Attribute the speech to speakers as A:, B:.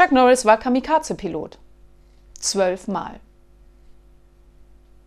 A: Chuck Norris war Kamikaze-Pilot. Zwölfmal.